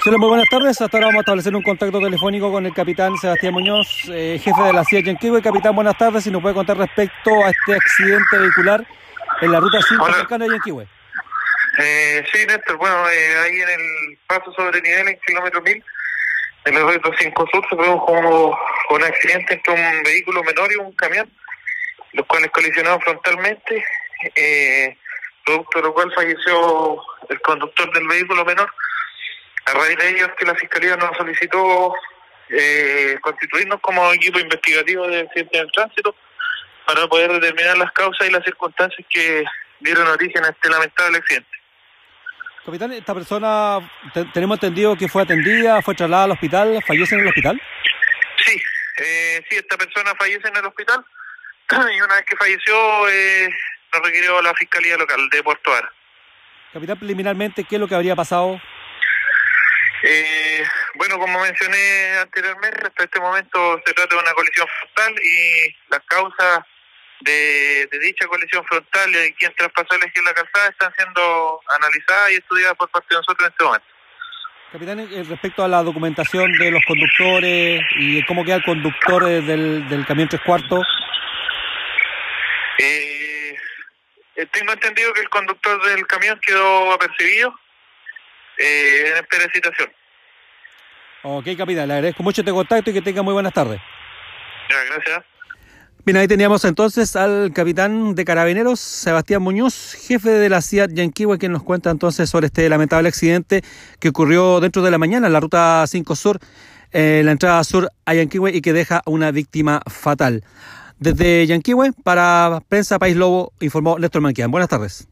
Sí, muy buenas tardes. Hasta ahora vamos a establecer un contacto telefónico con el capitán Sebastián Muñoz, eh, jefe de la CIA Yanquihue. Capitán, buenas tardes. Si nos puede contar respecto a este accidente vehicular en la ruta 5 cercana de Yanquihue. Eh, sí, Néstor. Bueno, eh, ahí en el paso sobre nivel en kilómetro 1000, en el ruta 5 Sur, se produjo un accidente entre un vehículo menor y un camión, los cuales colisionaron frontalmente, eh, producto de lo cual falleció el conductor del vehículo menor a raíz de ello que la Fiscalía nos solicitó eh, constituirnos como equipo investigativo de accidentes del tránsito para poder determinar las causas y las circunstancias que dieron origen a este lamentable accidente. Capitán, esta persona tenemos entendido que fue atendida, fue trasladada al hospital, fallece en el hospital. Sí, eh, sí, esta persona fallece en el hospital y una vez que falleció eh, nos requirió la Fiscalía Local de Puerto Ara. Capitán, preliminarmente, ¿qué es lo que habría pasado? Eh, bueno, como mencioné anteriormente, hasta este momento se trata de una colisión frontal y las causas de, dicha colisión frontal y quien traspasó el eje de la calzada están siendo analizadas y estudiadas por parte de nosotros en este momento. Capitán, eh, respecto a la documentación de los conductores y cómo queda el conductor eh, del, del camión tres cuartos. Eh, tengo entendido que el conductor del camión quedó apercibido eh, en espera de citación. Ok, capitán, le agradezco mucho este contacto y que tenga muy buenas tardes. Ya, gracias. Bien, ahí teníamos entonces al capitán de carabineros, Sebastián Muñoz, jefe de la CIAT Yanquihue, quien nos cuenta entonces sobre este lamentable accidente que ocurrió dentro de la mañana en la ruta 5 Sur, en la entrada sur a Yanquihue y que deja una víctima fatal. Desde Yanquihue, para Prensa País Lobo, informó Néstor Manquian. Buenas tardes.